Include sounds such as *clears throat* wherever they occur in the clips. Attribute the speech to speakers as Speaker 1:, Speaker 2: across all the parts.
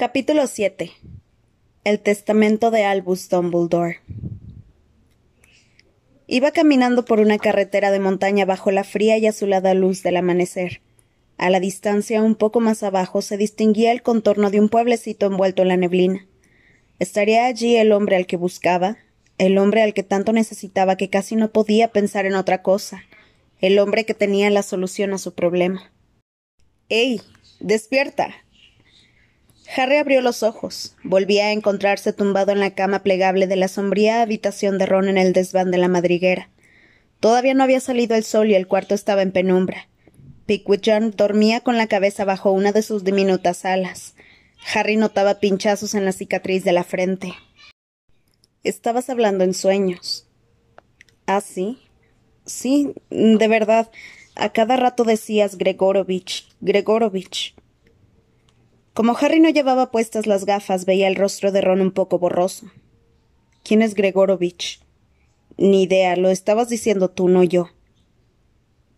Speaker 1: Capítulo 7 El testamento de Albus Dumbledore Iba caminando por una carretera de montaña bajo la fría y azulada luz del amanecer. A la distancia, un poco más abajo, se distinguía el contorno de un pueblecito envuelto en la neblina. ¿Estaría allí el hombre al que buscaba? El hombre al que tanto necesitaba que casi no podía pensar en otra cosa. El hombre que tenía la solución a su problema. ¡Ey! ¡Despierta! Harry abrió los ojos. Volvía a encontrarse tumbado en la cama plegable de la sombría habitación de Ron en el desván de la madriguera. Todavía no había salido el sol y el cuarto estaba en penumbra. John dormía con la cabeza bajo una de sus diminutas alas. Harry notaba pinchazos en la cicatriz de la frente. Estabas hablando en sueños. ¿Ah, sí? Sí, de verdad. A cada rato decías Gregorovich, Gregorovich. Como Harry no llevaba puestas las gafas, veía el rostro de Ron un poco borroso. ¿Quién es Gregorovich? Ni idea, lo estabas diciendo tú, no yo.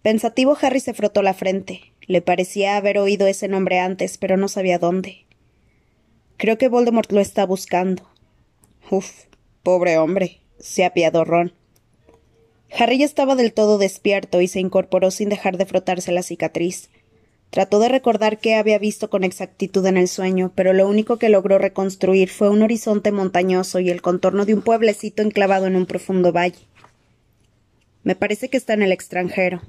Speaker 1: Pensativo, Harry se frotó la frente. Le parecía haber oído ese nombre antes, pero no sabía dónde. Creo que Voldemort lo está buscando. Uf, pobre hombre, se apiadó Ron. Harry ya estaba del todo despierto y se incorporó sin dejar de frotarse la cicatriz. Trató de recordar qué había visto con exactitud en el sueño, pero lo único que logró reconstruir fue un horizonte montañoso y el contorno de un pueblecito enclavado en un profundo valle. Me parece que está en el extranjero.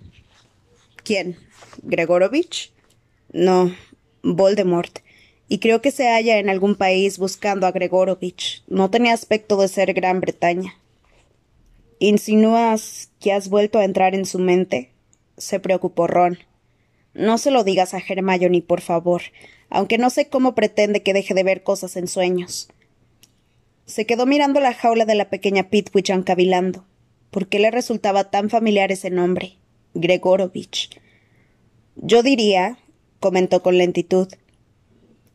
Speaker 1: ¿Quién? ¿Gregorovich? No, Voldemort. Y creo que se halla en algún país buscando a Gregorovich. No tenía aspecto de ser Gran Bretaña. ¿Insinúas que has vuelto a entrar en su mente? se preocupó Ron. No se lo digas a ni por favor, aunque no sé cómo pretende que deje de ver cosas en sueños. Se quedó mirando la jaula de la pequeña Pitwichan cavilando. ¿Por qué le resultaba tan familiar ese nombre? Gregorovich. Yo diría, comentó con lentitud,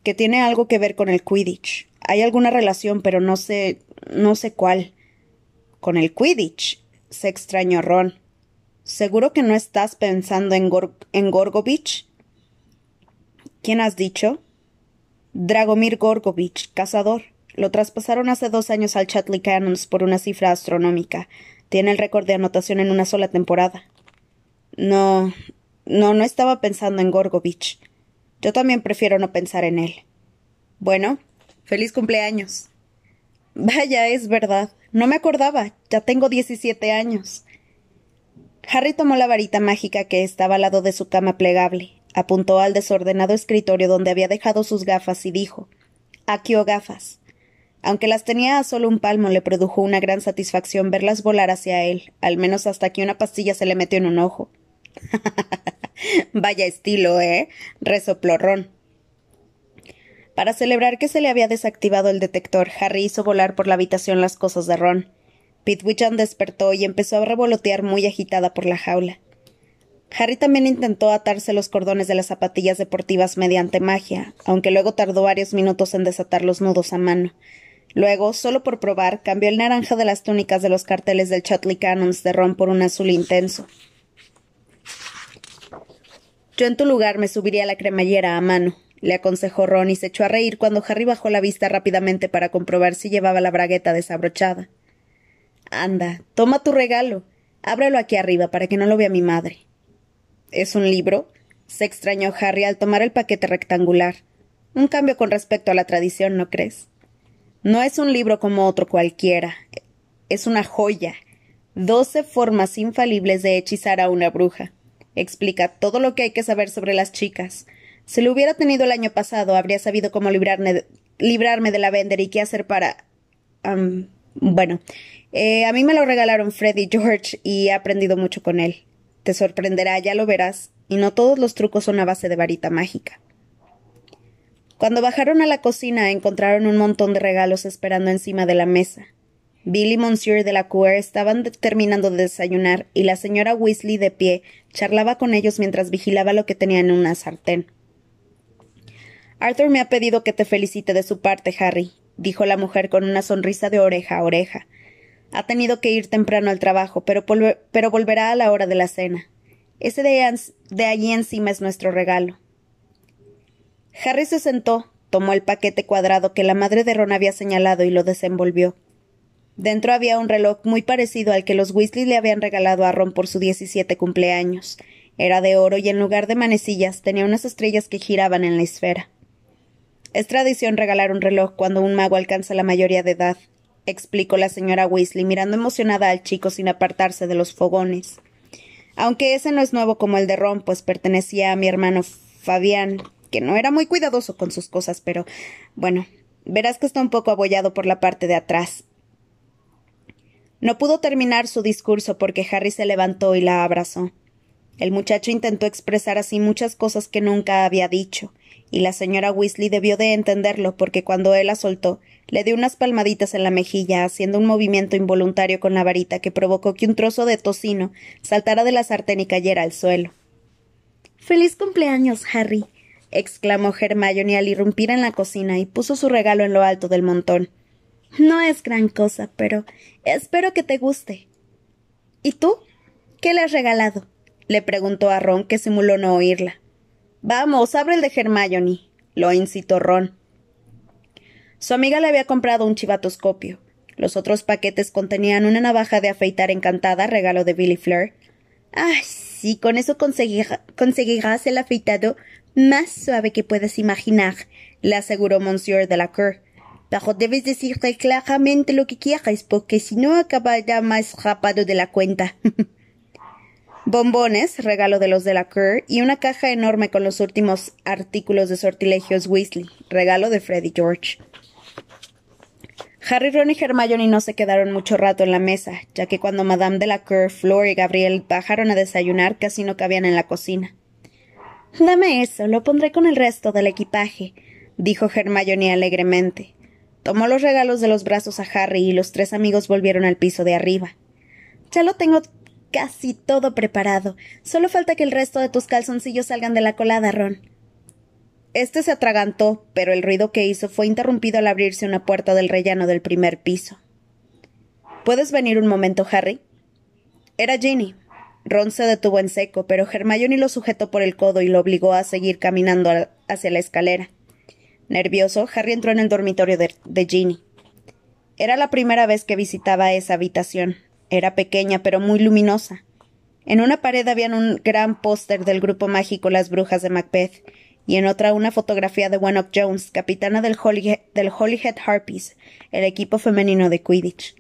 Speaker 1: que tiene algo que ver con el Quidditch. Hay alguna relación, pero no sé. no sé cuál. ¿Con el Quidditch? se extrañó Ron. ¿Seguro que no estás pensando en, Gorgovich? ¿Quién has dicho? Dragomir Gorgovich, cazador. Lo traspasaron hace dos años al Chatley Cannons por una cifra astronómica. Tiene el récord de anotación en una sola temporada. No, no, no estaba pensando en Gorgovich. Yo también prefiero no pensar en él. Bueno, feliz cumpleaños. Vaya, es verdad. No me acordaba. Ya tengo diecisiete años. Harry tomó la varita mágica que estaba al lado de su cama plegable, apuntó al desordenado escritorio donde había dejado sus gafas y dijo Aquí o gafas. Aunque las tenía a solo un palmo, le produjo una gran satisfacción verlas volar hacia él, al menos hasta que una pastilla se le metió en un ojo. *laughs* Vaya estilo, ¿eh? resopló Ron. Para celebrar que se le había desactivado el detector, Harry hizo volar por la habitación las cosas de Ron. Pitwichan despertó y empezó a revolotear muy agitada por la jaula. Harry también intentó atarse los cordones de las zapatillas deportivas mediante magia, aunque luego tardó varios minutos en desatar los nudos a mano. Luego, solo por probar, cambió el naranja de las túnicas de los carteles del Chotley Cannons de Ron por un azul intenso. Yo en tu lugar me subiría la cremallera a mano, le aconsejó Ron y se echó a reír cuando Harry bajó la vista rápidamente para comprobar si llevaba la bragueta desabrochada. Anda, toma tu regalo. Ábrelo aquí arriba para que no lo vea mi madre. ¿Es un libro? se extrañó Harry al tomar el paquete rectangular. Un cambio con respecto a la tradición, ¿no crees? No es un libro como otro cualquiera. Es una joya. Doce formas infalibles de hechizar a una bruja. Explica todo lo que hay que saber sobre las chicas. Si lo hubiera tenido el año pasado, habría sabido cómo librarme de, la vender y qué hacer para. bueno, eh, a mí me lo regalaron Fred y George y he aprendido mucho con él. Te sorprenderá, ya lo verás, y no todos los trucos son a base de varita mágica. Cuando bajaron a la cocina encontraron un montón de regalos esperando encima de la mesa. Bill y Monsieur de la Cour estaban terminando de desayunar y la señora Weasley de pie charlaba con ellos mientras vigilaba lo que tenían en una sartén. Arthur me ha pedido que te felicite de su parte, Harry, dijo la mujer con una sonrisa de oreja a oreja. Ha tenido que ir temprano al trabajo, pero, pero volverá a la hora de la cena. Ese de, de allí encima es nuestro regalo. Harry se sentó, Tomó el paquete cuadrado que la madre de Ron había señalado y lo desenvolvió. Dentro había un reloj muy parecido al que los Weasley le habían regalado a Ron por su diecisiete cumpleaños. Era de oro y en lugar de manecillas tenía unas estrellas que giraban en la esfera. Es tradición regalar un reloj cuando un mago alcanza la mayoría de edad, explicó la señora Weasley mirando emocionada al chico sin apartarse de los fogones. Aunque ese no es nuevo como el de Ron, pues pertenecía a mi hermano Fabián, que no era muy cuidadoso con sus cosas, pero bueno, verás que está un poco abollado por la parte de atrás. No pudo terminar su discurso porque Harry se levantó y la abrazó. El muchacho intentó expresar así muchas cosas que nunca había dicho, y la señora Weasley debió de entenderlo porque cuando él la soltó, le dio unas palmaditas en la mejilla, haciendo un movimiento involuntario con la varita que provocó que un trozo de tocino saltara de la sartén y cayera al suelo. Feliz cumpleaños, Harry, exclamó Hermione al irrumpir en la cocina y puso su regalo en lo alto del montón. No es gran cosa, pero espero que te guste. ¿Y tú? ¿Qué le has regalado? le preguntó a Ron, que simuló no oírla. Vamos, abre el de Hermione, lo incitó Ron. Su amiga le había comprado un chivatoscopio. Los otros paquetes contenían una navaja de afeitar encantada, regalo de Billy Fleur. Ah, sí, con eso conseguirás el afeitado más suave que puedas imaginar, le aseguró Monsieur de la Cour. Pero debes decirte claramente lo que quieres, porque si no acabará más rapado de la cuenta. *laughs* Bombones, regalo de los de la Cour, y una caja enorme con los últimos artículos de sortilegios Weasley, regalo de Freddy George. Harry, Ron y Hermione no se quedaron mucho rato en la mesa, ya que cuando Madame de la Cour, Flor y Gabriel bajaron a desayunar casi no cabían en la cocina. Dame eso, lo pondré con el resto del equipaje, dijo Hermione alegremente. Tomó los regalos de los brazos a Harry y los tres amigos volvieron al piso de arriba. Ya lo tengo casi todo preparado. Solo falta que el resto de tus calzoncillos salgan de la colada, Ron. Este se atragantó, pero el ruido que hizo fue interrumpido al abrirse una puerta del rellano del primer piso. ¿Puedes venir un momento, Harry? Era Ginny. Ron se detuvo en seco, pero Hermione lo sujetó por el codo y lo obligó a seguir caminando hacia la escalera. Nervioso, Harry entró en el dormitorio de, Ginny. Era la primera vez que visitaba esa habitación. Era pequeña, pero muy luminosa. En una pared había un gran póster del grupo mágico Las Brujas de Macbeth, y en otra una fotografía de Wenlock Jones, capitana del, del Holyhead Harpies, el equipo femenino de Quidditch.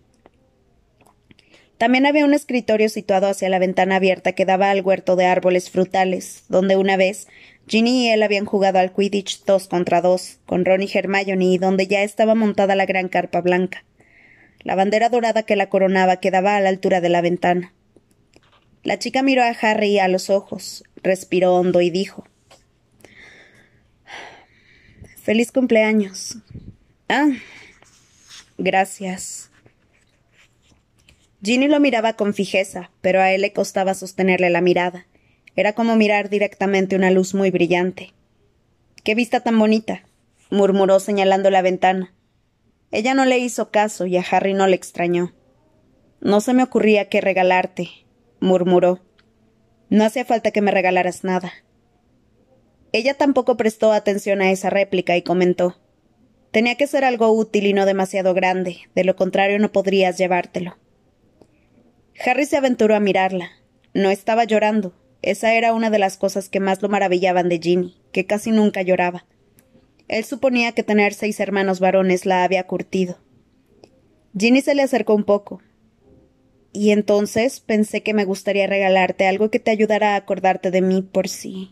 Speaker 1: También había un escritorio situado hacia la ventana abierta que daba al huerto de árboles frutales, donde una vez Ginny y él habían jugado al Quidditch dos contra dos, con Ron y Hermione, y donde ya estaba montada la gran carpa blanca. La bandera dorada que la coronaba quedaba a la altura de la ventana. La chica miró a Harry a los ojos, respiró hondo y dijo Feliz cumpleaños. Ah. Gracias. Ginny lo miraba con fijeza, pero a él le costaba sostenerle la mirada. Era como mirar directamente una luz muy brillante. Qué vista tan bonita, murmuró señalando la ventana. Ella no le hizo caso y a Harry no le extrañó. No se me ocurría qué regalarte, murmuró. No hacía falta que me regalaras nada. Ella tampoco prestó atención a esa réplica y comentó Tenía que ser algo útil y no demasiado grande, de lo contrario no podrías llevártelo. Harry se aventuró a mirarla. No estaba llorando, esa era una de las cosas que más lo maravillaban de Ginny, que casi nunca lloraba. Él suponía que tener seis hermanos varones la había curtido. Ginny se le acercó un poco. Y entonces pensé que me gustaría regalarte algo que te ayudara a acordarte de mí por si.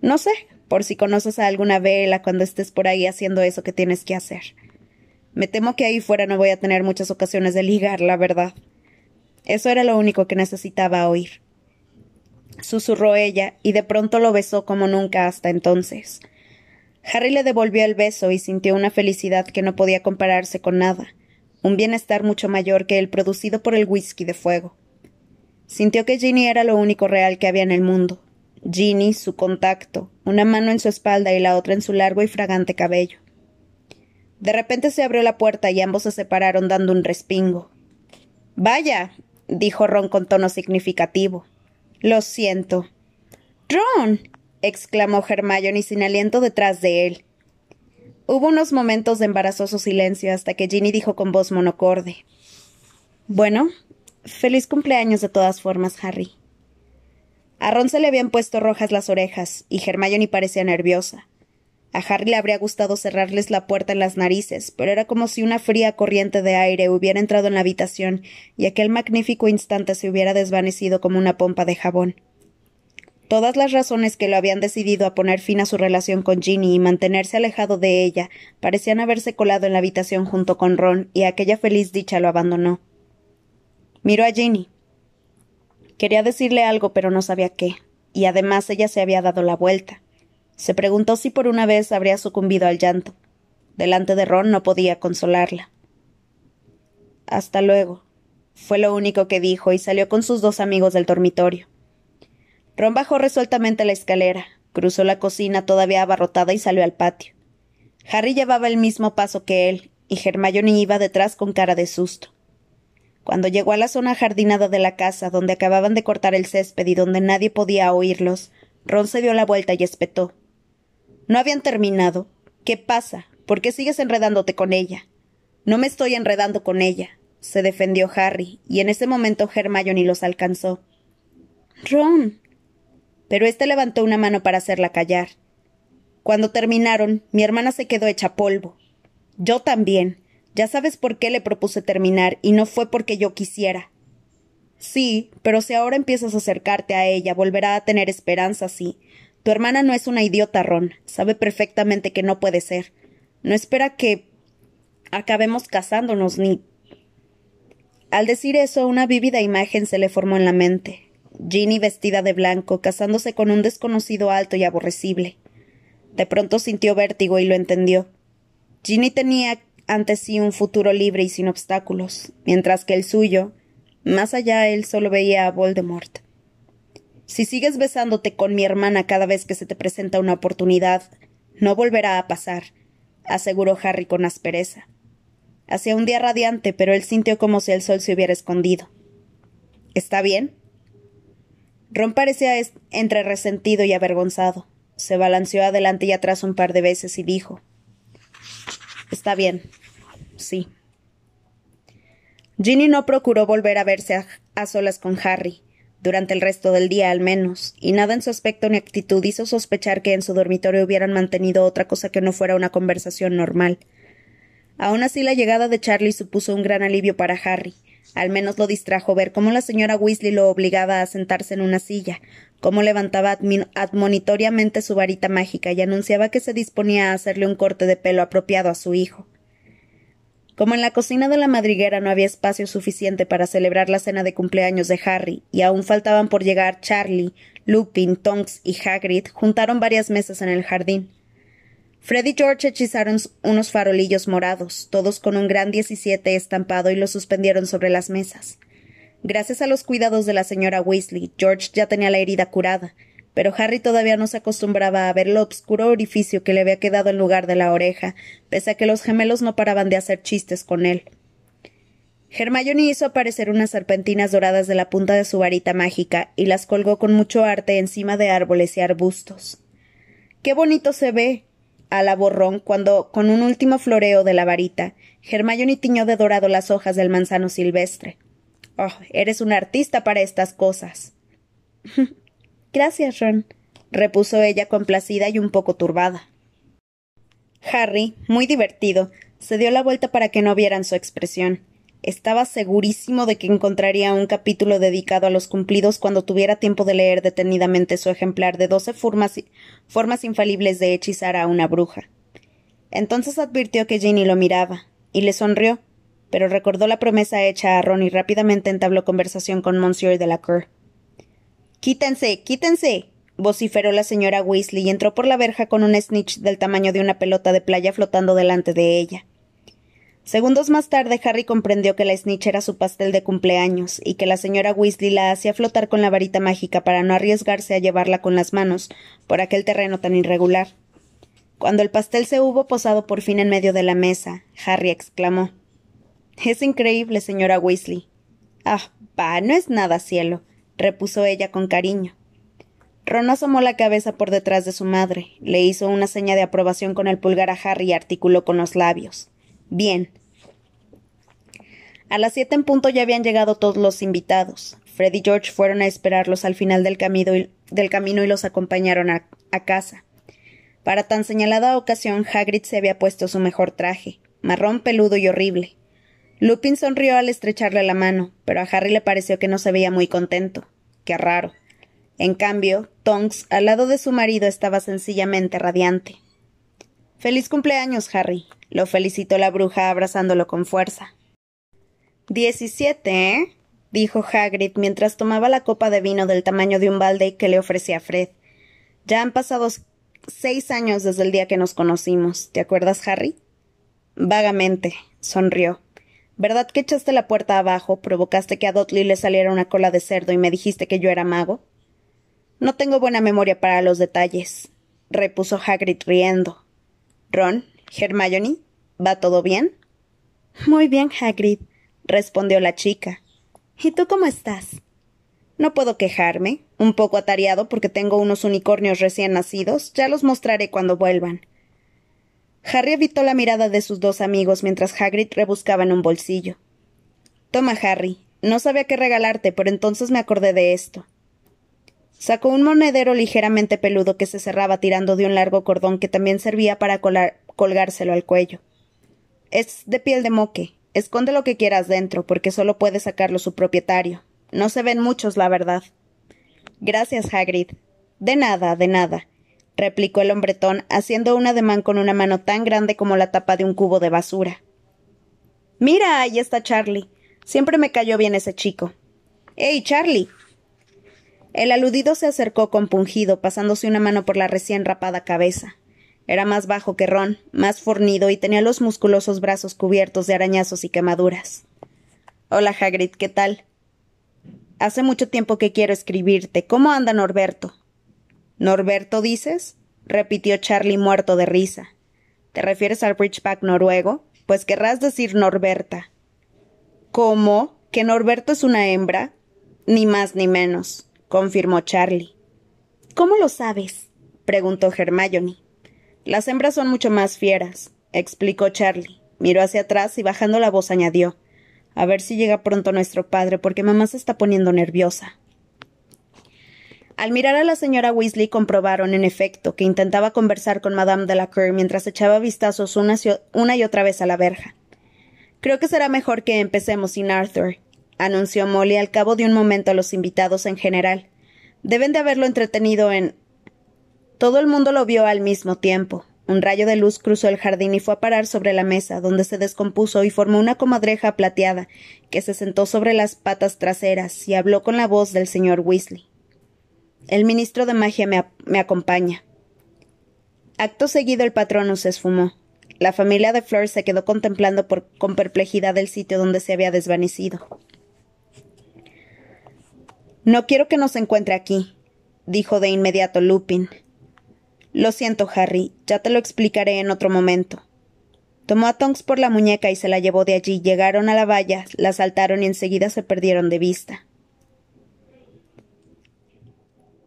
Speaker 1: No sé, por si conoces a alguna vela cuando estés por ahí haciendo eso que tienes que hacer. Me temo que ahí fuera no voy a tener muchas ocasiones de ligar, la verdad. Eso era lo único que necesitaba oír susurró ella, y de pronto lo besó como nunca hasta entonces. Harry le devolvió el beso y sintió una felicidad que no podía compararse con nada, un bienestar mucho mayor que el producido por el whisky de fuego. Sintió que Ginny era lo único real que había en el mundo. Ginny, su contacto, una mano en su espalda y la otra en su largo y fragante cabello. De repente se abrió la puerta y ambos se separaron dando un respingo. Vaya, dijo Ron con tono significativo. Lo siento. Ron. Exclamó Hermione sin aliento detrás de él. Hubo unos momentos de embarazoso silencio hasta que Ginny dijo con voz monocorde. Bueno, feliz cumpleaños de todas formas, Harry. A Ron se le habían puesto rojas las orejas, y Hermione parecía nerviosa. A Harry le habría gustado cerrarles la puerta en las narices, pero era como si una fría corriente de aire hubiera entrado en la habitación y aquel magnífico instante se hubiera desvanecido como una pompa de jabón. Todas las razones que lo habían decidido a poner fin a su relación con Ginny y mantenerse alejado de ella parecían haberse colado en la habitación junto con Ron, y aquella feliz dicha lo abandonó. Miró a Ginny. Quería decirle algo, pero no sabía qué, y además ella se había dado la vuelta. Se preguntó si por una vez habría sucumbido al llanto. Delante de Ron no podía consolarla. Hasta luego. fue lo único que dijo y salió con sus dos amigos del dormitorio. Ron bajó resueltamente la escalera, cruzó la cocina todavía abarrotada y salió al patio. Harry llevaba el mismo paso que él, y Hermione iba detrás con cara de susto. Cuando llegó a la zona jardinada de la casa, donde acababan de cortar el césped y donde nadie podía oírlos, Ron se dio la vuelta y espetó. No habían terminado. ¿Qué pasa? ¿Por qué sigues enredándote con ella? No me estoy enredando con ella, se defendió Harry, y en ese momento Hermione los alcanzó. Ron. Pero éste levantó una mano para hacerla callar. Cuando terminaron, mi hermana se quedó hecha polvo. Yo también. Ya sabes por qué le propuse terminar, y no fue porque yo quisiera. Sí, pero si ahora empiezas a acercarte a ella, volverá a tener esperanza, sí, tu hermana no es una idiota, Ron. Sabe perfectamente que no puede ser. No espera que acabemos casándonos ni. Al decir eso, una vívida imagen se le formó en la mente. Ginny vestida de blanco, casándose con un desconocido alto y aborrecible. De pronto sintió vértigo y lo entendió. Ginny tenía ante sí un futuro libre y sin obstáculos, mientras que el suyo, más allá él solo veía a Voldemort. Si sigues besándote con mi hermana cada vez que se te presenta una oportunidad, no volverá a pasar, aseguró Harry con aspereza. Hacía un día radiante, pero él sintió como si el sol se hubiera escondido. ¿Está bien? Ron parecía entre resentido y avergonzado. Se balanceó adelante y atrás un par de veces y dijo Está bien. Sí. Ginny no procuró volver a verse a solas con Harry durante el resto del día al menos, y nada en su aspecto ni actitud hizo sospechar que en su dormitorio hubieran mantenido otra cosa que no fuera una conversación normal. Aun así la llegada de Charlie supuso un gran alivio para Harry. Al menos lo distrajo ver cómo la señora Weasley lo obligaba a sentarse en una silla, cómo levantaba admonitoriamente su varita mágica y anunciaba que se disponía a hacerle un corte de pelo apropiado a su hijo. Como en la cocina de la madriguera no había espacio suficiente para celebrar la cena de cumpleaños de Harry, y aún faltaban por llegar Charlie, Lupin, Tonks y Hagrid, juntaron varias mesas en el jardín. Fred y George hechizaron unos farolillos morados, todos con un gran diecisiete estampado, y los suspendieron sobre las mesas. Gracias a los cuidados de la señora Weasley, George ya tenía la herida curada, pero Harry todavía no se acostumbraba a ver el obscuro orificio que le había quedado en lugar de la oreja, pese a que los gemelos no paraban de hacer chistes con él. Hermione hizo aparecer unas serpentinas doradas de la punta de su varita mágica y las colgó con mucho arte encima de árboles y arbustos. ¡Qué bonito se ve! Alabó Ron cuando, con un último floreo de la varita, Hermione tiñó de dorado las hojas del manzano silvestre. Oh, eres un artista para estas cosas. *laughs* Gracias, Ron, repuso ella complacida y un poco turbada. Harry, muy divertido, se dio la vuelta para que no vieran su expresión. Estaba segurísimo de que encontraría un capítulo dedicado a los cumplidos cuando tuviera tiempo de leer detenidamente su ejemplar de doce formas, formas infalibles de hechizar a una bruja. Entonces advirtió que Ginny lo miraba, y le sonrió, pero recordó la promesa hecha a Ron y rápidamente entabló conversación con Monsieur Delacour. Quítense, quítense. vociferó la señora Weasley y entró por la verja con un snitch del tamaño de una pelota de playa flotando delante de ella. Segundos más tarde, Harry comprendió que la snitch era su pastel de cumpleaños y que la señora Weasley la hacía flotar con la varita mágica para no arriesgarse a llevarla con las manos por aquel terreno tan irregular. Cuando el pastel se hubo posado por fin en medio de la mesa, Harry exclamó Es increíble, señora Weasley. Ah, va, no es nada, cielo repuso ella con cariño. Ron asomó la cabeza por detrás de su madre, le hizo una seña de aprobación con el pulgar a Harry y articuló con los labios. Bien. A las siete en punto ya habían llegado todos los invitados. Fred y George fueron a esperarlos al final del camino y, los acompañaron a, a casa. Para tan señalada ocasión, Hagrid se había puesto su mejor traje, marrón peludo y horrible. Lupin sonrió al estrecharle la mano, pero a Harry le pareció que no se veía muy contento. Qué raro. En cambio, Tonks, al lado de su marido, estaba sencillamente radiante. Feliz cumpleaños, Harry, lo felicitó la bruja abrazándolo con fuerza. Diecisiete, ¿eh? dijo Hagrid mientras tomaba la copa de vino del tamaño de un balde que le ofrecía Fred. Ya han pasado seis años desde el día que nos conocimos. ¿Te acuerdas, Harry? Vagamente, sonrió. ¿Verdad que echaste la puerta abajo, provocaste que a Dudley le saliera una cola de cerdo y me dijiste que yo era mago? No tengo buena memoria para los detalles, repuso Hagrid riendo. Ron, Hermione, ¿va todo bien? Muy bien, Hagrid, respondió la chica. ¿Y tú cómo estás? No puedo quejarme, un poco atareado porque tengo unos unicornios recién nacidos, ya los mostraré cuando vuelvan. Harry evitó la mirada de sus dos amigos mientras Hagrid rebuscaba en un bolsillo. Toma, Harry. No sabía qué regalarte, pero entonces me acordé de esto. Sacó un monedero ligeramente peludo que se cerraba tirando de un largo cordón que también servía para colgárselo al cuello. Es de piel de moque. Esconde lo que quieras dentro, porque solo puede sacarlo su propietario. No se ven muchos, la verdad. Gracias, Hagrid. De nada, de nada, replicó el hombretón, haciendo un ademán con una mano tan grande como la tapa de un cubo de basura. Mira, ahí está Charlie. Siempre me cayó bien ese chico. ¡Ey, Charlie! El aludido se acercó compungido, pasándose una mano por la recién rapada cabeza. Era más bajo que Ron, más fornido y tenía los musculosos brazos cubiertos de arañazos y quemaduras. Hola, Hagrid, ¿qué tal? Hace mucho tiempo que quiero escribirte. ¿Cómo anda Norberto? ¿Norberto dices? repitió Charlie muerto de risa. ¿Te refieres al Bridgeback noruego? Pues querrás decir Norberta. ¿Cómo? ¿Que Norberto es una hembra? Ni más ni menos confirmó Charlie. ¿Cómo lo sabes? preguntó Hermione. Las hembras son mucho más fieras, explicó Charlie. Miró hacia atrás y bajando la voz añadió A ver si llega pronto nuestro padre, porque mamá se está poniendo nerviosa. Al mirar a la señora Weasley comprobaron, en efecto, que intentaba conversar con Madame Delacour mientras echaba vistazos una, una y otra vez a la verja. Creo que será mejor que empecemos sin Arthur, anunció Molly al cabo de un momento a los invitados en general. Deben de haberlo entretenido en. Todo el mundo lo vio al mismo tiempo. Un rayo de luz cruzó el jardín y fue a parar sobre la mesa, donde se descompuso y formó una comadreja plateada, que se sentó sobre las patas traseras y habló con la voz del señor Weasley. El ministro de magia me, me acompaña. Acto seguido el patrono se esfumó. La familia de Fleur se quedó contemplando con perplejidad el sitio donde se había desvanecido. No quiero que nos encuentre aquí, dijo de inmediato Lupin. Lo siento, Harry, ya te lo explicaré en otro momento. Tomó a Tonks por la muñeca y se la llevó de allí. Llegaron a la valla, la saltaron y enseguida se perdieron de vista.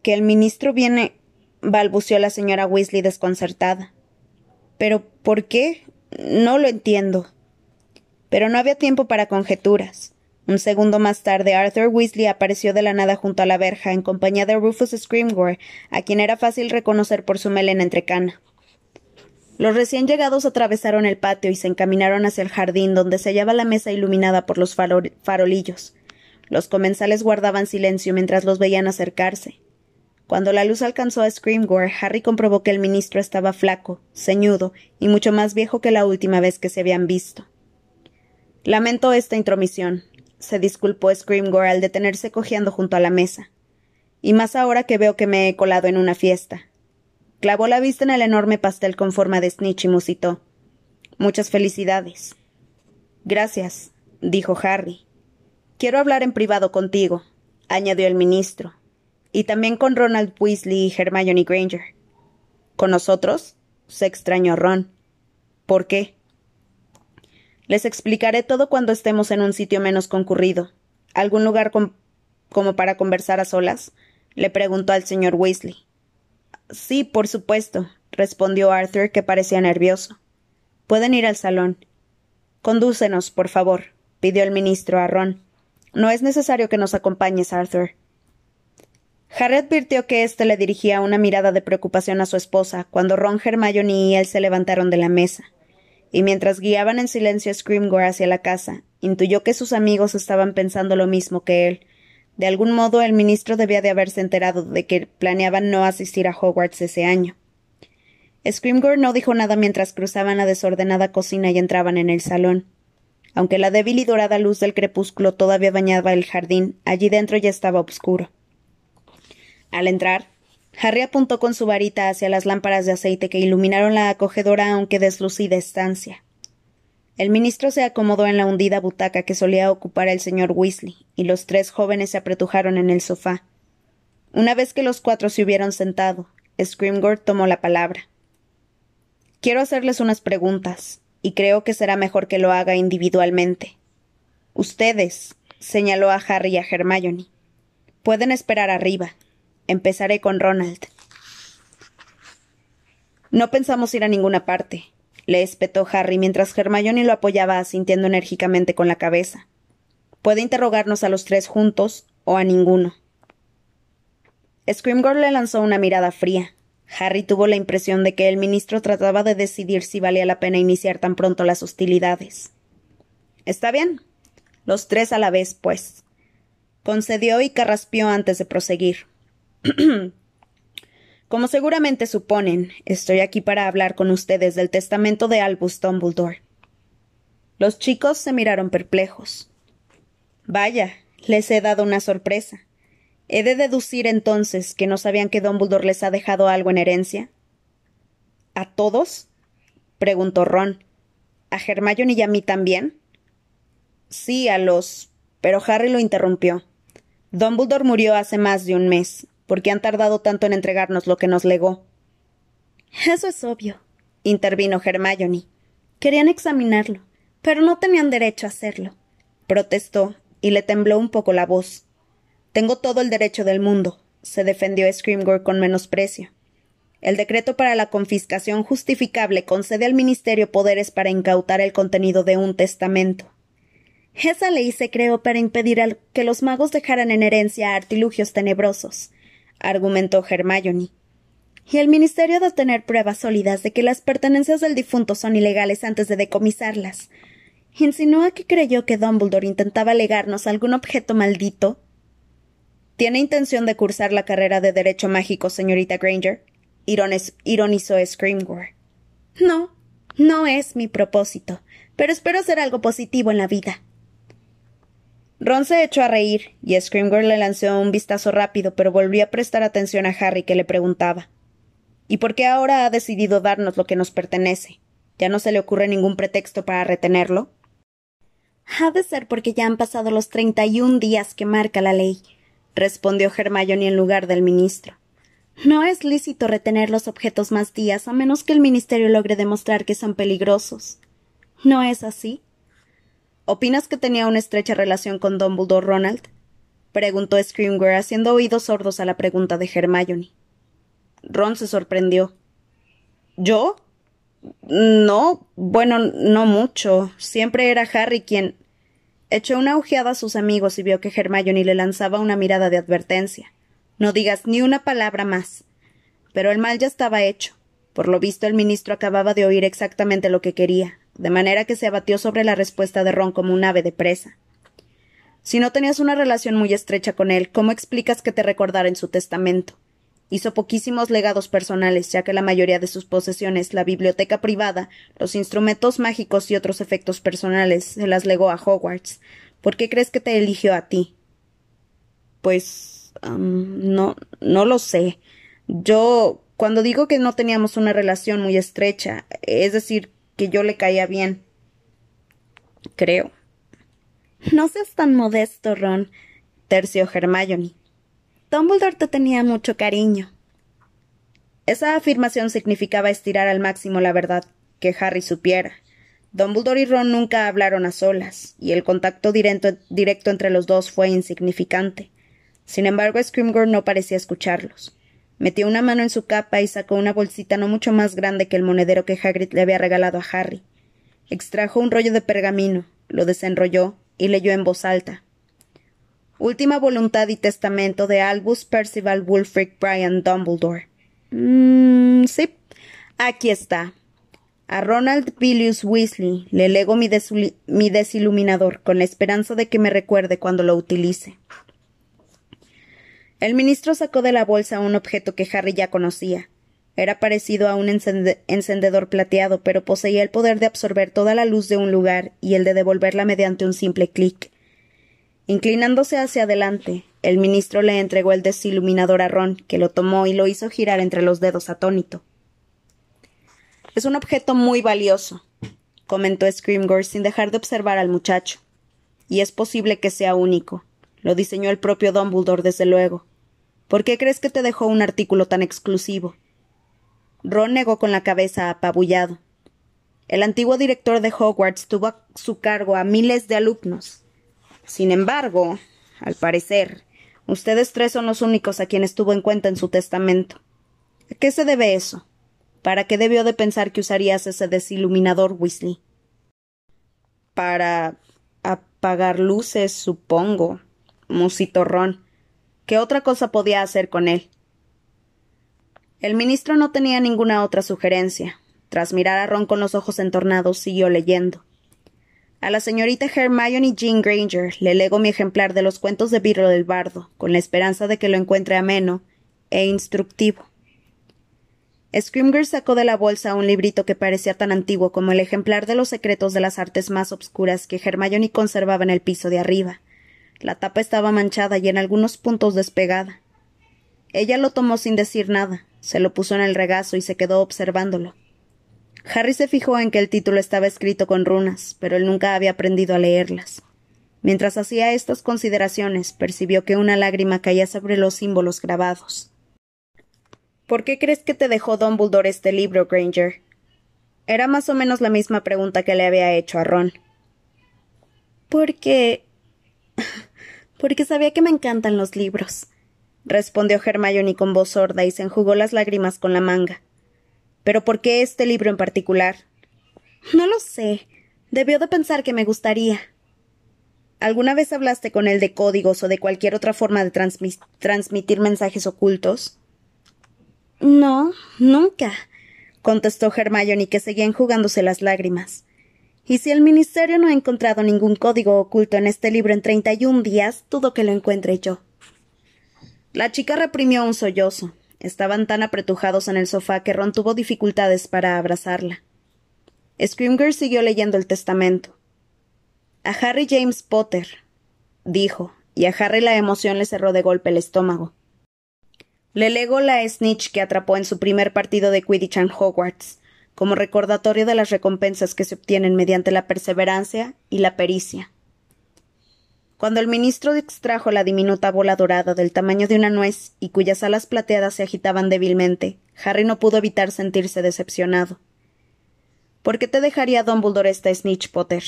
Speaker 1: Que el ministro viene. balbuceó la señora Weasley desconcertada. ¿Pero por qué? No lo entiendo. Pero no había tiempo para conjeturas. Un segundo más tarde, Arthur Weasley apareció de la nada junto a la verja, en compañía de Rufus Scrimgeour, a quien era fácil reconocer por su melena entrecana. Los recién llegados atravesaron el patio y se encaminaron hacia el jardín, donde se hallaba la mesa iluminada por los farolillos. Los comensales guardaban silencio mientras los veían acercarse. Cuando la luz alcanzó a Scrimgeour, Harry comprobó que el ministro estaba flaco, ceñudo y mucho más viejo que la última vez que se habían visto. Lamento esta intromisión, se disculpó Scrimgeour al detenerse cojeando junto a la mesa. Y más ahora que veo que me he colado en una fiesta. Clavó la vista en el enorme pastel con forma de snitch y musitó. Muchas felicidades. Gracias, dijo Harry. Quiero hablar en privado contigo, añadió el ministro, y también con Ronald Weasley y Hermione Granger. ¿Con nosotros? se extrañó Ron. ¿Por qué? Les explicaré todo cuando estemos en un sitio menos concurrido. ¿Algún lugar como para conversar a solas? le preguntó al señor Weasley. Sí, por supuesto, respondió Arthur, que parecía nervioso. Pueden ir al salón. Condúcenos, por favor, pidió el ministro a Ron. No es necesario que nos acompañes, Arthur. Harry advirtió que éste le dirigía una mirada de preocupación a su esposa cuando Ron, Hermione y él se levantaron de la mesa. Y mientras guiaban en silencio a Scrimgeour hacia la casa, intuyó que sus amigos estaban pensando lo mismo que él. De algún modo, el ministro debía de haberse enterado de que planeaban no asistir a Hogwarts ese año. Scrimgeour no dijo nada mientras cruzaban la desordenada cocina y entraban en el salón. Aunque la débil y dorada luz del crepúsculo todavía bañaba el jardín, allí dentro ya estaba oscuro. Al entrar, Harry apuntó con su varita hacia las lámparas de aceite que iluminaron la acogedora aunque deslucida estancia. El ministro se acomodó en la hundida butaca que solía ocupar el señor Weasley, y los tres jóvenes se apretujaron en el sofá. Una vez que los cuatro se hubieron sentado, Scrimgeour tomó la palabra. Quiero hacerles unas preguntas, y creo que será mejor que lo haga individualmente. Ustedes, señaló a Harry y a Hermione, pueden esperar arriba. Empezaré con Ronald. No pensamos ir a ninguna parte, le espetó Harry mientras Hermione lo apoyaba asintiendo enérgicamente con la cabeza. Puede interrogarnos a los tres juntos o a ninguno. Scrimgeour le lanzó una mirada fría. Harry tuvo la impresión de que el ministro trataba de decidir si valía la pena iniciar tan pronto las hostilidades. Está bien. Los tres a la vez, pues. Concedió y carraspeó antes de proseguir. *clears throat* Como seguramente suponen, estoy aquí para hablar con ustedes del testamento de Albus Dumbledore. Los chicos se miraron perplejos. Vaya, les he dado una sorpresa. ¿He de deducir entonces que no sabían que Dumbledore les ha dejado algo en herencia? ¿A todos? preguntó Ron. ¿A Hermione y a mí también? Sí, a los. Pero Harry lo interrumpió. Dumbledore murió hace más de un mes. ¿Por qué han tardado tanto en entregarnos lo que nos legó?
Speaker 2: Eso es obvio, intervino Hermione. Querían examinarlo, pero no tenían derecho a hacerlo.
Speaker 1: Protestó, y le tembló un poco la voz. Tengo todo el derecho del mundo, se defendió Scrimgeour con menosprecio. El decreto para la confiscación justificable concede al Ministerio poderes para incautar el contenido de un testamento.
Speaker 2: Esa ley se creó para impedir que los magos dejaran en herencia artilugios tenebrosos argumentó Hermione. Y el Ministerio ha de tener pruebas sólidas de que las pertenencias del difunto son ilegales antes de decomisarlas. ¿Insinúa que creyó que Dumbledore intentaba legarnos algún objeto maldito?
Speaker 1: ¿Tiene intención de cursar la carrera de Derecho Mágico, señorita Granger? ironizó Screamgore.
Speaker 2: No, no es mi propósito, pero espero hacer algo positivo en la vida.
Speaker 1: Ron se echó a reír, y Scrimgeour le lanzó un vistazo rápido, pero volvió a prestar atención a Harry, que le preguntaba ¿Y por qué ahora ha decidido darnos lo que nos pertenece? ¿Ya no se le ocurre ningún pretexto para retenerlo?
Speaker 2: Ha de ser porque ya han pasado los treinta y un días que marca la ley, respondió Hermione en lugar del ministro. No es lícito retener los objetos más días a menos que el ministerio logre demostrar que son peligrosos. ¿No es así?
Speaker 1: ¿Opinas que tenía una estrecha relación con Dumbledore Ronald? preguntó Scrimgeour haciendo oídos sordos a la pregunta de Hermione. Ron se sorprendió. ¿Yo? No, bueno, no mucho. Siempre era Harry quien. Echó una ojeada a sus amigos y vio que Hermione le lanzaba una mirada de advertencia. No digas ni una palabra más. Pero el mal ya estaba hecho. Por lo visto el ministro acababa de oír exactamente lo que quería, de manera que se abatió sobre la respuesta de Ron como un ave de presa. Si no tenías una relación muy estrecha con él, ¿cómo explicas que te recordara en su testamento? Hizo poquísimos legados personales, ya que la mayoría de sus posesiones, la biblioteca privada, los instrumentos mágicos y otros efectos personales, se las legó a Hogwarts. ¿Por qué crees que te eligió a ti? Pues. no. no lo sé. Yo. Cuando digo que no teníamos una relación muy estrecha, es decir, que yo le caía bien. Creo.
Speaker 2: No seas tan modesto, Ron, terció Hermione. Dumbledore te tenía mucho cariño.
Speaker 1: Esa afirmación significaba estirar al máximo la verdad, que Harry supiera. Dumbledore y Ron nunca hablaron a solas, y el contacto directo, directo entre los dos fue insignificante. Sin embargo, Scrimgeour no parecía escucharlos. Metió una mano en su capa y sacó una bolsita no mucho más grande que el monedero que Hagrid le había regalado a Harry. Extrajo un rollo de pergamino, lo desenrolló y leyó en voz alta. Última voluntad y testamento de Albus Percival Wulfric Brian Dumbledore. Mmm, sí. Aquí está. A Ronald Villius Weasley le lego mi desiluminador con la esperanza de que me recuerde cuando lo utilice. El ministro sacó de la bolsa un objeto que Harry ya conocía. Era parecido a un encendedor plateado, pero poseía el poder de absorber toda la luz de un lugar y el de devolverla mediante un simple clic. Inclinándose hacia adelante, el ministro le entregó el desiluminador a Ron, que lo tomó y lo hizo girar entre los dedos atónito. Es un objeto muy valioso, comentó Screamgore sin dejar de observar al muchacho. Y es posible que sea único. Lo diseñó el propio Dumbledore, desde luego. ¿Por qué crees que te dejó un artículo tan exclusivo? Ron negó con la cabeza apabullado. El antiguo director de Hogwarts tuvo a su cargo a miles de alumnos. Sin embargo, al parecer, ustedes tres son los únicos a quienes tuvo en cuenta en su testamento. ¿A qué se debe eso? ¿Para qué debió de pensar que usarías ese desiluminador, Weasley? Para apagar luces, supongo, musitó Ron. ¿Qué otra cosa podía hacer con él? El ministro no tenía ninguna otra sugerencia. Tras mirar a Ron con los ojos entornados, siguió leyendo. A la señorita Hermione Jean Granger le lego mi ejemplar de los cuentos de Beetle el Bardo, con la esperanza de que lo encuentre ameno e instructivo. Scrimger sacó de la bolsa un librito que parecía tan antiguo como el ejemplar de los secretos de las artes más obscuras que Hermione conservaba en el piso de arriba. La tapa estaba manchada y en algunos puntos despegada. Ella lo tomó sin decir nada, se lo puso en el regazo y se quedó observándolo. Harry se fijó en que el título estaba escrito con runas, pero él nunca había aprendido a leerlas. Mientras hacía estas consideraciones, percibió que una lágrima caía sobre los símbolos grabados. ¿Por qué crees que te dejó Dumbledore este libro, Granger? Era más o menos la misma pregunta que le había hecho a Ron.
Speaker 2: Porque. Porque sabía que me encantan los libros respondió Hermione con voz sorda y se enjugó las lágrimas con la manga.
Speaker 1: ¿Pero por qué este libro en particular?
Speaker 2: No lo sé. Debió de pensar que me gustaría.
Speaker 1: ¿Alguna vez hablaste con él de códigos o de cualquier otra forma de transmitir mensajes ocultos?
Speaker 2: No, nunca,
Speaker 1: contestó Hermione, que seguía enjugándose las lágrimas.
Speaker 2: Y si el Ministerio no ha encontrado ningún código oculto en este libro en treinta y un días, dudo que lo encuentre yo.
Speaker 1: La chica reprimió un sollozo. Estaban tan apretujados en el sofá que Ron tuvo dificultades para abrazarla. Scrimger siguió leyendo el testamento. A Harry James Potter, dijo, y a Harry la emoción le cerró de golpe el estómago. Le legó la snitch que atrapó en su primer partido de Quidditch en Hogwarts, como recordatorio de las recompensas que se obtienen mediante la perseverancia y la pericia. Cuando el ministro extrajo la diminuta bola dorada del tamaño de una nuez y cuyas alas plateadas se agitaban débilmente, Harry no pudo evitar sentirse decepcionado. ¿Por qué te dejaría Dumbledore esta snitch, Potter?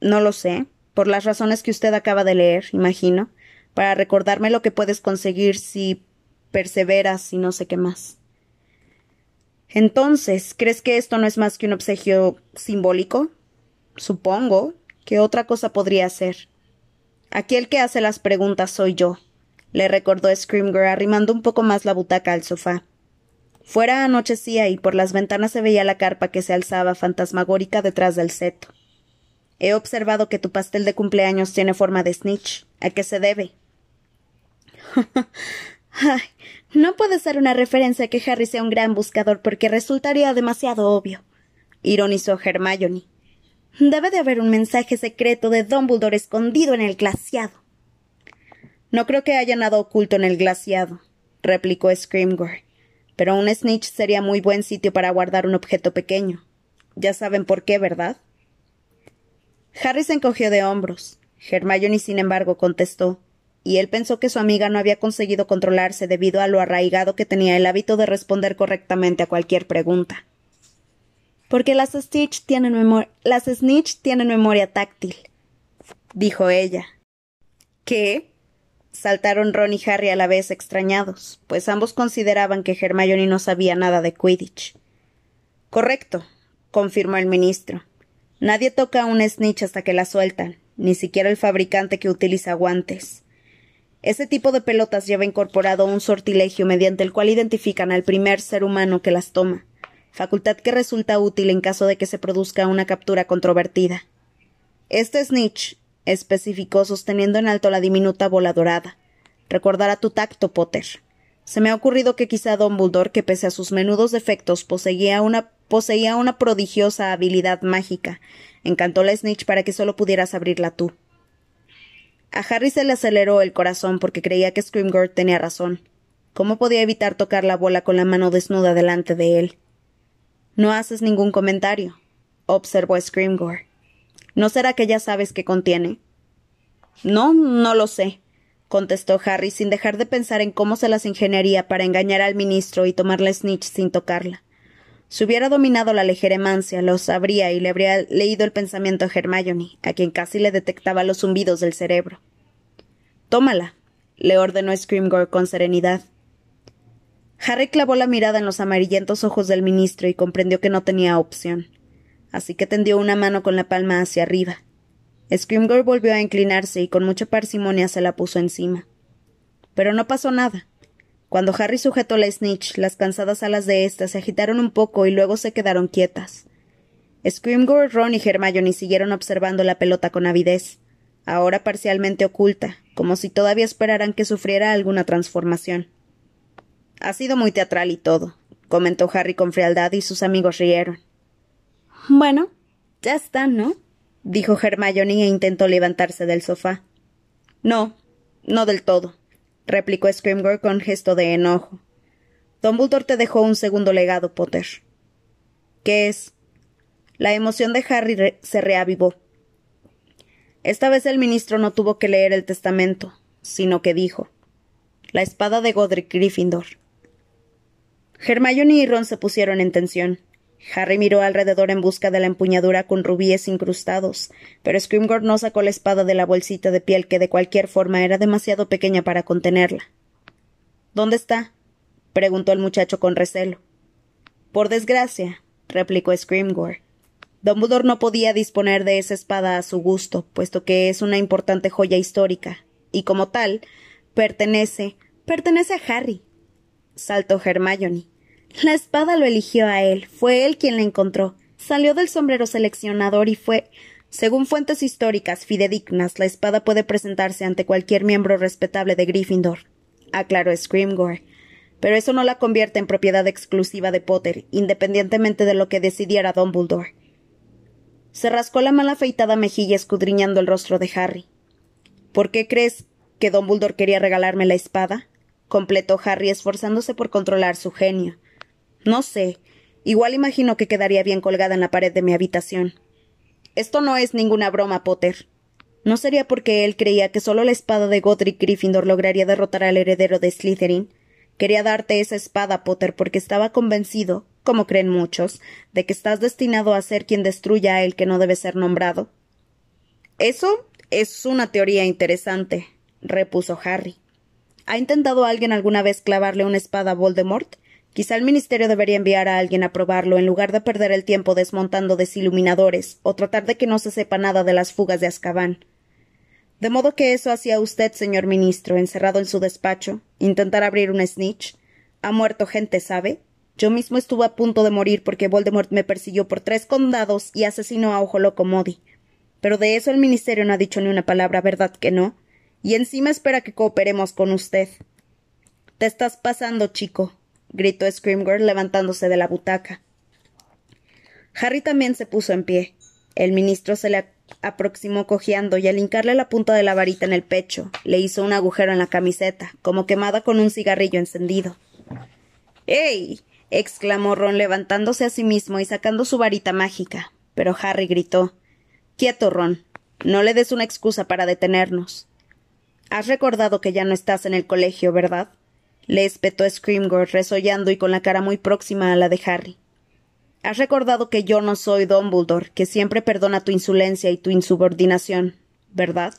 Speaker 1: No lo sé, por las razones que usted acaba de leer, imagino, para recordarme lo que puedes conseguir si perseveras y no sé qué más. Entonces, ¿crees que esto no es más que un obsequio simbólico? Supongo, ¿Qué otra cosa podría ser? Aquí el que hace las preguntas soy yo, le recordó Scrimger arrimando un poco más la butaca al sofá. Fuera anochecía y por las ventanas se veía la carpa que se alzaba fantasmagórica detrás del seto. He observado que tu pastel de cumpleaños tiene forma de snitch. ¿A qué se debe? *laughs*
Speaker 2: Ay, no puede ser una referencia que Harry sea un gran buscador porque resultaría demasiado obvio. Ironizó Hermione. Debe de haber un mensaje secreto de Dumbledore escondido en el glaciado.
Speaker 1: No creo que haya nada oculto en el glaciado, replicó Scrimgore. Pero un snitch sería muy buen sitio para guardar un objeto pequeño. Ya saben por qué, ¿verdad? Harry se encogió de hombros. Hermione, sin embargo, contestó, y él pensó que su amiga no había conseguido controlarse debido a lo arraigado que tenía el hábito de responder correctamente a cualquier pregunta
Speaker 2: porque las tienen las Snitch tienen memoria táctil, dijo ella.
Speaker 1: ¿Qué? saltaron Ron y Harry a la vez extrañados, pues ambos consideraban que Hermione no sabía nada de Quidditch. Correcto, confirmó el ministro. Nadie toca un snitch hasta que la sueltan, ni siquiera el fabricante que utiliza guantes. Ese tipo de pelotas lleva incorporado un sortilegio mediante el cual identifican al primer ser humano que las toma, facultad que resulta útil en caso de que se produzca una captura controvertida. Este snitch, especificó sosteniendo en alto la diminuta bola dorada, recordará tu tacto, Potter. Se me ha ocurrido que quizá Dumbledore, que pese a sus menudos defectos poseía una, poseía una prodigiosa habilidad mágica, encantó la snitch para que solo pudieras abrirla tú. A Harry se le aceleró el corazón porque creía que Scrimgeour tenía razón. ¿Cómo podía evitar tocar la bola con la mano desnuda delante de él? No haces ningún comentario, observó Scrimgeour. ¿No será que ya sabes qué contiene? No, no lo sé, contestó Harry sin dejar de pensar en cómo se las ingeniaría para engañar al ministro y tomar la snitch sin tocarla. Si hubiera dominado la legeremancia, lo sabría y le habría leído el pensamiento a Hermione, a quien casi le detectaba los zumbidos del cerebro. Tómala, le ordenó Scrimgeour con serenidad. Harry clavó la mirada en los amarillentos ojos del ministro y comprendió que no tenía opción. Así que tendió una mano con la palma hacia arriba. Scrimgeour volvió a inclinarse y con mucha parsimonia se la puso encima. Pero no pasó nada. Cuando Harry sujetó la snitch, las cansadas alas de ésta se agitaron un poco y luego se quedaron quietas. Scrimgeour, Ron y Hermione siguieron observando la pelota con avidez, ahora parcialmente oculta, como si todavía esperaran que sufriera alguna transformación. Ha sido muy teatral y todo, comentó Harry con frialdad y sus amigos rieron.
Speaker 2: Bueno, ya está, ¿no? dijo Hermione e intentó levantarse del sofá.
Speaker 1: No, no del todo replicó Scrimgeour con gesto de enojo. Dumbledore te dejó un segundo legado, Potter. ¿Qué es? La emoción de Harry se reavivó. Esta vez el ministro no tuvo que leer el testamento, sino que dijo La espada de Godric Gryffindor. Hermione y Ron se pusieron en tensión. Harry miró alrededor en busca de la empuñadura con rubíes incrustados, pero Scrimgeour no sacó la espada de la bolsita de piel que de cualquier forma era demasiado pequeña para contenerla. ¿Dónde está? preguntó el muchacho con recelo. Por desgracia, replicó Scrimgeour. Dumbledore no podía disponer de esa espada a su gusto, puesto que es una importante joya histórica, y como tal, pertenece. pertenece a Harry. saltó Hermione. La espada lo eligió a él, fue él quien la encontró. Salió del sombrero seleccionador y fue. Según fuentes históricas fidedignas, la espada puede presentarse ante cualquier miembro respetable de Gryffindor, aclaró Scrimgeour. Pero eso no la convierte en propiedad exclusiva de Potter, independientemente de lo que decidiera Dumbledore. Se rascó la mal afeitada mejilla escudriñando el rostro de Harry. ¿Por qué crees que Dumbledore quería regalarme la espada? completó Harry esforzándose por controlar su genio. No sé. Igual imagino que quedaría bien colgada en la pared de mi habitación. Esto no es ninguna broma, Potter. ¿No sería porque él creía que solo la espada de Godric Gryffindor lograría derrotar al heredero de Slytherin? Quería darte esa espada, Potter, porque estaba convencido, como creen muchos, de que estás destinado a ser quien destruya a el que no debe ser nombrado. Eso es una teoría interesante, repuso Harry. ¿Ha intentado alguien alguna vez clavarle una espada a Voldemort? Quizá el Ministerio debería enviar a alguien a probarlo en lugar de perder el tiempo desmontando desiluminadores o tratar de que no se sepa nada de las fugas de Azkaban. De modo que eso hacía usted, señor ministro, encerrado en su despacho, intentar abrir un snitch. Ha muerto gente, ¿sabe? Yo mismo estuve a punto de morir porque Voldemort me persiguió por tres condados y asesinó a Ojo Loco Modi. Pero de eso el ministerio no ha dicho ni una palabra, ¿verdad que no? Y encima espera que cooperemos con usted. Te estás pasando, chico, gritó Scrimgeour levantándose de la butaca. Harry también se puso en pie. El ministro se le aproximó cojeando y al hincarle la punta de la varita en el pecho, le hizo un agujero en la camiseta, como quemada con un cigarrillo encendido. ¡Ey! exclamó Ron levantándose a sí mismo y sacando su varita mágica. Pero Harry gritó Quieto, Ron. No le des una excusa para detenernos. Has recordado que ya no estás en el colegio, ¿verdad? Le espetó Scrimgeour resollando y con la cara muy próxima a la de Harry. Has recordado que yo no soy Dumbledore, que siempre perdona tu insolencia y tu insubordinación, ¿verdad?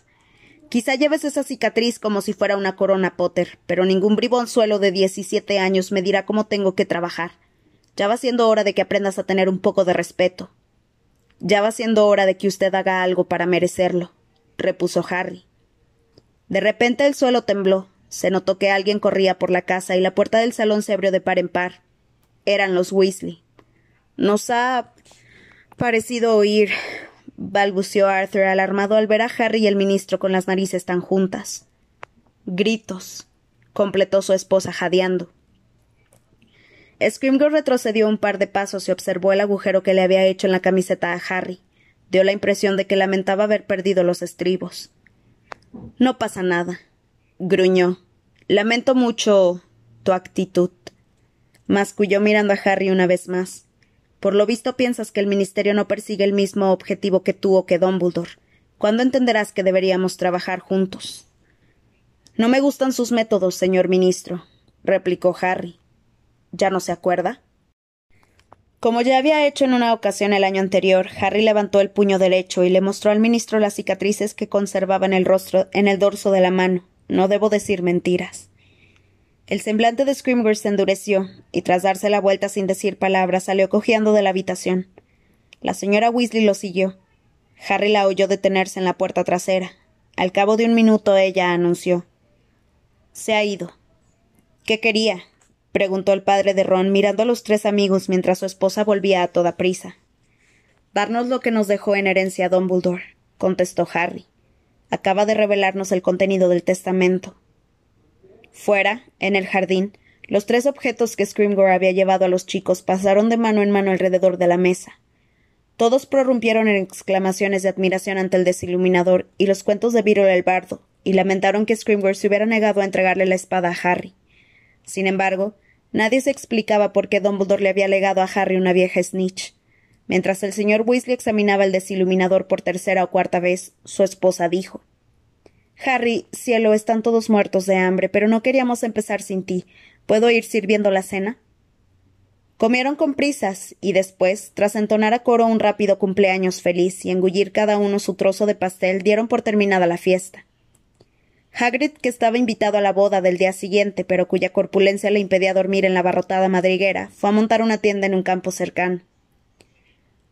Speaker 1: Quizá lleves esa cicatriz como si fuera una corona, Potter, pero ningún bribonzuelo de diecisiete años me dirá cómo tengo que trabajar. Ya va siendo hora de que aprendas a tener un poco de respeto. Ya va siendo hora de que usted haga algo para merecerlo, repuso Harry. De repente el suelo tembló, se notó que alguien corría por la casa y la puerta del salón se abrió de par en par. Eran los Weasley. Nos ha parecido oír balbuceó Arthur, alarmado al ver a Harry y el ministro con las narices tan juntas. Gritos, completó su esposa jadeando. Scrimgeour retrocedió un par de pasos y observó el agujero que le había hecho en la camiseta a Harry. Dio la impresión de que lamentaba haber perdido los estribos. No pasa nada, gruñó. Lamento mucho tu actitud. Masculló mirando a Harry una vez más. Por lo visto piensas que el Ministerio no persigue el mismo objetivo que tú o que Dumbledore. ¿Cuándo entenderás que deberíamos trabajar juntos? No me gustan sus métodos, señor ministro, replicó Harry. ¿Ya no se acuerda? Como ya había hecho en una ocasión el año anterior, Harry levantó el puño derecho y le mostró al ministro las cicatrices que conservaba en el rostro, en el dorso de la mano. No debo decir mentiras. El semblante de Scrimgeour se endureció, y tras darse la vuelta sin decir palabra, salió cojeando de la habitación. La señora Weasley lo siguió. Harry la oyó detenerse en la puerta trasera. Al cabo de un minuto ella anunció. Se ha ido. ¿Qué quería? preguntó el padre de Ron, mirando a los tres amigos mientras su esposa volvía a toda prisa. Darnos lo que nos dejó en herencia Dumbledore, contestó Harry. Acaba de revelarnos el contenido del testamento. Fuera, en el jardín, los tres objetos que Scrimgeour había llevado a los chicos pasaron de mano en mano alrededor de la mesa. Todos prorrumpieron en exclamaciones de admiración ante el desiluminador y los cuentos de Virol el bardo, y lamentaron que Scrimgeour se hubiera negado a entregarle la espada a Harry. Sin embargo, nadie se explicaba por qué Dumbledore le había legado a Harry una vieja snitch. Mientras el señor Weasley examinaba el desiluminador por tercera o cuarta vez, su esposa dijo Harry, cielo, están todos muertos de hambre, pero no queríamos empezar sin ti. ¿Puedo ir sirviendo la cena? Comieron con prisas, y después, tras entonar a coro un rápido cumpleaños feliz y engullir cada uno su trozo de pastel, dieron por terminada la fiesta. Hagrid, que estaba invitado a la boda del día siguiente, pero cuya corpulencia le impedía dormir en la abarrotada madriguera, fue a montar una tienda en un campo cercano.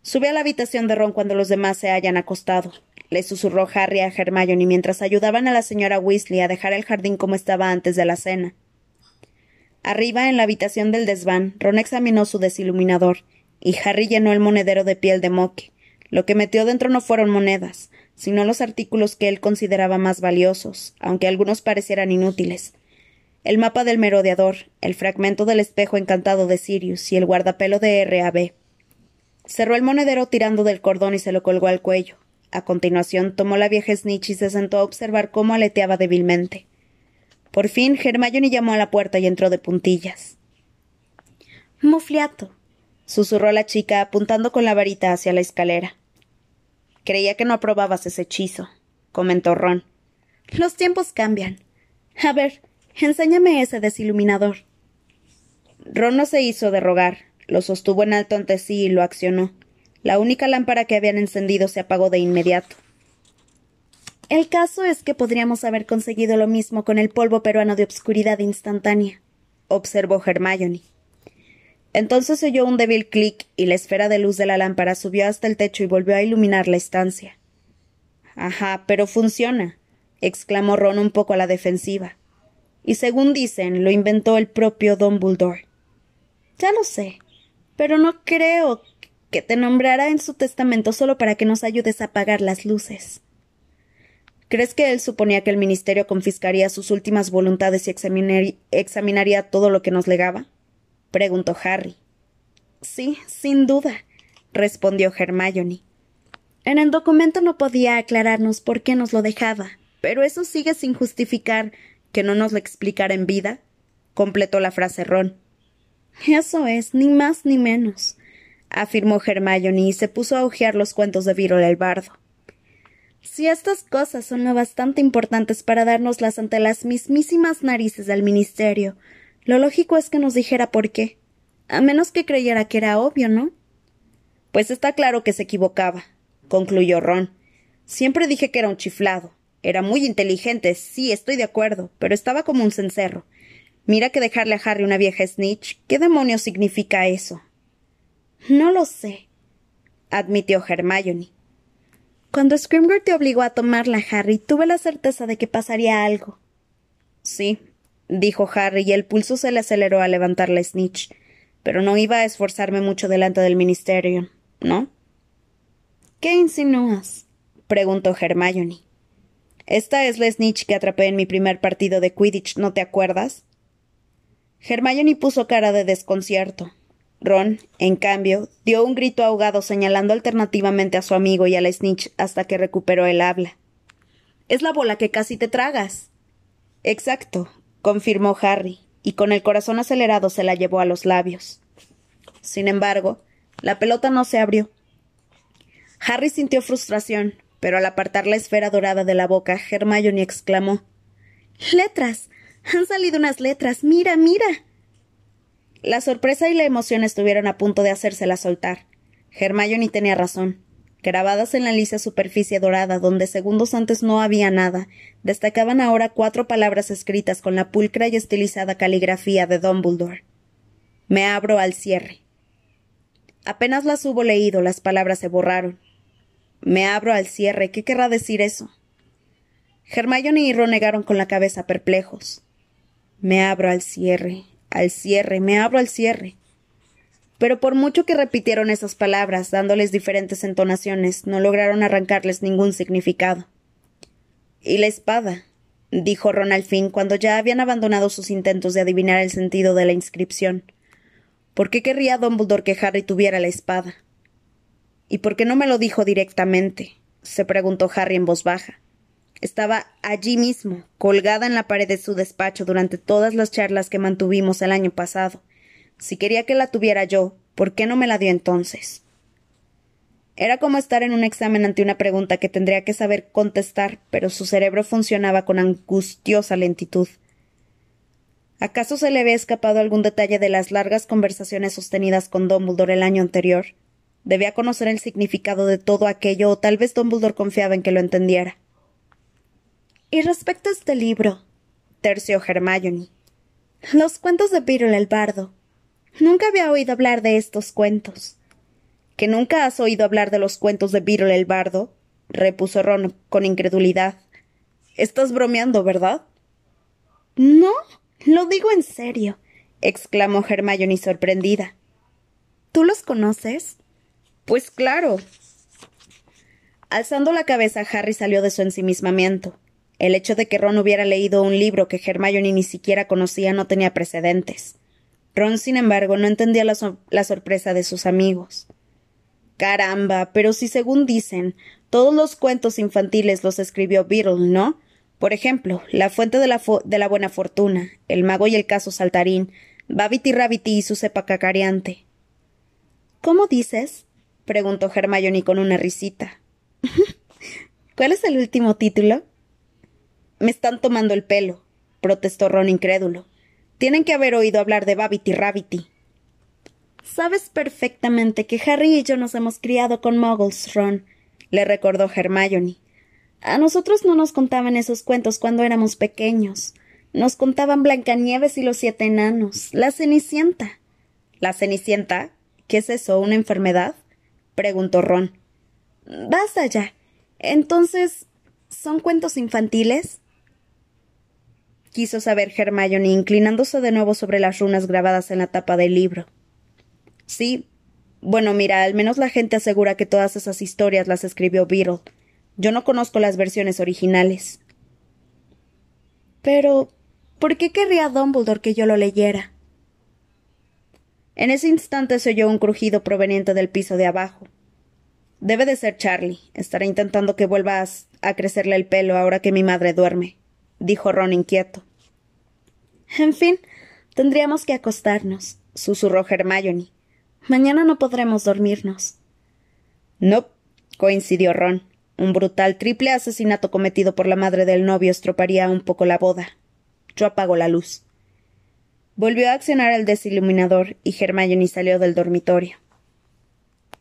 Speaker 1: Sube a la habitación de Ron cuando los demás se hayan acostado le susurró Harry a Hermione mientras ayudaban a la señora Weasley a dejar el jardín como estaba antes de la cena. Arriba, en la habitación del desván, Ron examinó su desiluminador, y Harry llenó el monedero de piel de moque. Lo que metió dentro no fueron monedas, sino los artículos que él consideraba más valiosos, aunque algunos parecieran inútiles. El mapa del merodeador, el fragmento del espejo encantado de Sirius y el guardapelo de R.A.B. Cerró el monedero tirando del cordón y se lo colgó al cuello. A continuación tomó la vieja snitch y se sentó a observar cómo aleteaba débilmente. Por fin Hermione llamó a la puerta y entró de puntillas. Mufliato, susurró la chica apuntando con la varita hacia la escalera. Creía que no aprobabas ese hechizo, comentó Ron. Los tiempos cambian. A ver, enséñame ese desiluminador. Ron no se hizo de rogar, lo sostuvo en alto ante sí y lo accionó. La única lámpara que habían encendido se apagó de inmediato. El caso es que podríamos haber conseguido lo mismo con el polvo peruano de obscuridad instantánea, observó Hermione. Entonces oyó un débil clic y la esfera de luz de la lámpara subió hasta el techo y volvió a iluminar la estancia. Ajá, pero funciona, exclamó Ron un poco a la defensiva. Y según dicen, lo inventó el propio Dumbledore. Ya lo sé, pero no creo que te nombrará en su testamento solo para que nos ayudes a apagar las luces. ¿Crees que él suponía que el ministerio confiscaría sus últimas voluntades y examinaría todo lo que nos legaba? preguntó Harry. Sí, sin duda, respondió Hermione. En el documento no podía aclararnos por qué nos lo dejaba, pero eso sigue sin justificar que no nos lo explicara en vida, completó la frase Ron. Eso es, ni más ni menos afirmó Hermione y se puso a hojear los cuentos de Virol el bardo. Si estas cosas son lo bastante importantes para dárnoslas ante las mismísimas narices del ministerio, lo lógico es que nos dijera por qué. A menos que creyera que era obvio, ¿no? Pues está claro que se equivocaba, concluyó Ron. Siempre dije que era un chiflado. Era muy inteligente, sí, estoy de acuerdo, pero estaba como un cencerro. Mira que dejarle a Harry una vieja snitch. ¿Qué demonios significa eso?
Speaker 2: No lo sé,
Speaker 1: admitió Hermione.
Speaker 2: Cuando Scrimger te obligó a tomarla, Harry, tuve la certeza de que pasaría algo.
Speaker 1: Sí, dijo Harry, y el pulso se le aceleró al levantar la snitch. Pero no iba a esforzarme mucho delante del ministerio, ¿no?
Speaker 2: ¿Qué insinúas?
Speaker 1: preguntó Hermione. Esta es la snitch que atrapé en mi primer partido de Quidditch, ¿no te acuerdas? Hermione puso cara de desconcierto. Ron, en cambio, dio un grito ahogado señalando alternativamente a su amigo y a la snitch hasta que recuperó el habla.
Speaker 2: Es la bola que casi te tragas.
Speaker 1: Exacto, confirmó Harry, y con el corazón acelerado se la llevó a los labios. Sin embargo, la pelota no se abrió. Harry sintió frustración, pero al apartar la esfera dorada de la boca, Hermione exclamó
Speaker 2: Letras. Han salido unas letras. Mira, mira.
Speaker 1: La sorpresa y la emoción estuvieron a punto de hacérsela soltar. Hermione tenía razón. Grabadas en la lisa superficie dorada, donde segundos antes no había nada, destacaban ahora cuatro palabras escritas con la pulcra y estilizada caligrafía de Dumbledore. Me abro al cierre. Apenas las hubo leído, las palabras se borraron. Me abro al cierre. ¿Qué querrá decir eso? Hermione y Ron negaron con la cabeza perplejos. Me abro al cierre al cierre, me abro al cierre. Pero por mucho que repitieron esas palabras, dándoles diferentes entonaciones, no lograron arrancarles ningún significado. ¿Y la espada? dijo Ron al fin, cuando ya habían abandonado sus intentos de adivinar el sentido de la inscripción. ¿Por qué querría Dumbledore que Harry tuviera la espada? ¿Y por qué no me lo dijo directamente? se preguntó Harry en voz baja. Estaba allí mismo, colgada en la pared de su despacho durante todas las charlas que mantuvimos el año pasado. Si quería que la tuviera yo, ¿por qué no me la dio entonces? Era como estar en un examen ante una pregunta que tendría que saber contestar, pero su cerebro funcionaba con angustiosa lentitud. ¿Acaso se le había escapado algún detalle de las largas conversaciones sostenidas con Dumbledore el año anterior? Debía conocer el significado de todo aquello, o tal vez Dumbledore confiaba en que lo entendiera.
Speaker 2: Y respecto a este libro,
Speaker 1: terció Hermione.
Speaker 2: Los cuentos de Beetle el bardo. Nunca había oído hablar de estos cuentos.
Speaker 1: ¿Que nunca has oído hablar de los cuentos de Beetle el bardo? repuso Ron con incredulidad. Estás bromeando, ¿verdad?
Speaker 2: No, lo digo en serio,
Speaker 1: exclamó Hermione sorprendida.
Speaker 2: ¿Tú los conoces?
Speaker 1: Pues claro. Alzando la cabeza, Harry salió de su ensimismamiento. El hecho de que Ron hubiera leído un libro que Hermione ni siquiera conocía no tenía precedentes. Ron, sin embargo, no entendía la, sorpresa de sus amigos. Caramba, pero si según dicen, todos los cuentos infantiles los escribió Beetle, ¿no? Por ejemplo, La fuente de la, de la buena fortuna, El mago y el caso saltarín, Babity Rabbity y su cepa cacareante.
Speaker 2: ¿Cómo dices?
Speaker 1: preguntó Hermione con una risita. *laughs*
Speaker 2: ¿Cuál es el último título?
Speaker 1: Me están tomando el pelo, protestó Ron incrédulo. Tienen que haber oído hablar de Babity Rabbity.
Speaker 2: Sabes perfectamente que Harry y yo nos hemos criado con muggles, Ron, le recordó Hermione. A nosotros no nos contaban esos cuentos cuando éramos pequeños. Nos contaban Blancanieves y los siete enanos, la Cenicienta.
Speaker 1: ¿La Cenicienta? ¿Qué es eso? ¿Una enfermedad? preguntó Ron.
Speaker 2: Basta ya. Entonces, ¿son cuentos infantiles?
Speaker 1: Quiso saber Hermione, inclinándose de nuevo sobre las runas grabadas en la tapa del libro. Sí. Bueno, mira, al menos la gente asegura que todas esas historias las escribió Beetle. Yo no conozco las versiones originales.
Speaker 2: Pero. ¿por qué querría Dumbledore que yo lo leyera?
Speaker 1: En ese instante se oyó un crujido proveniente del piso de abajo. Debe de ser Charlie. Estará intentando que vuelvas a crecerle el pelo ahora que mi madre duerme dijo Ron inquieto.
Speaker 2: En fin, tendríamos que acostarnos, susurró Hermione. Mañana no podremos dormirnos.
Speaker 1: No, coincidió Ron. Un brutal triple asesinato cometido por la madre del novio estroparía un poco la boda. Yo apago la luz. Volvió a accionar el desiluminador y Hermione salió del dormitorio.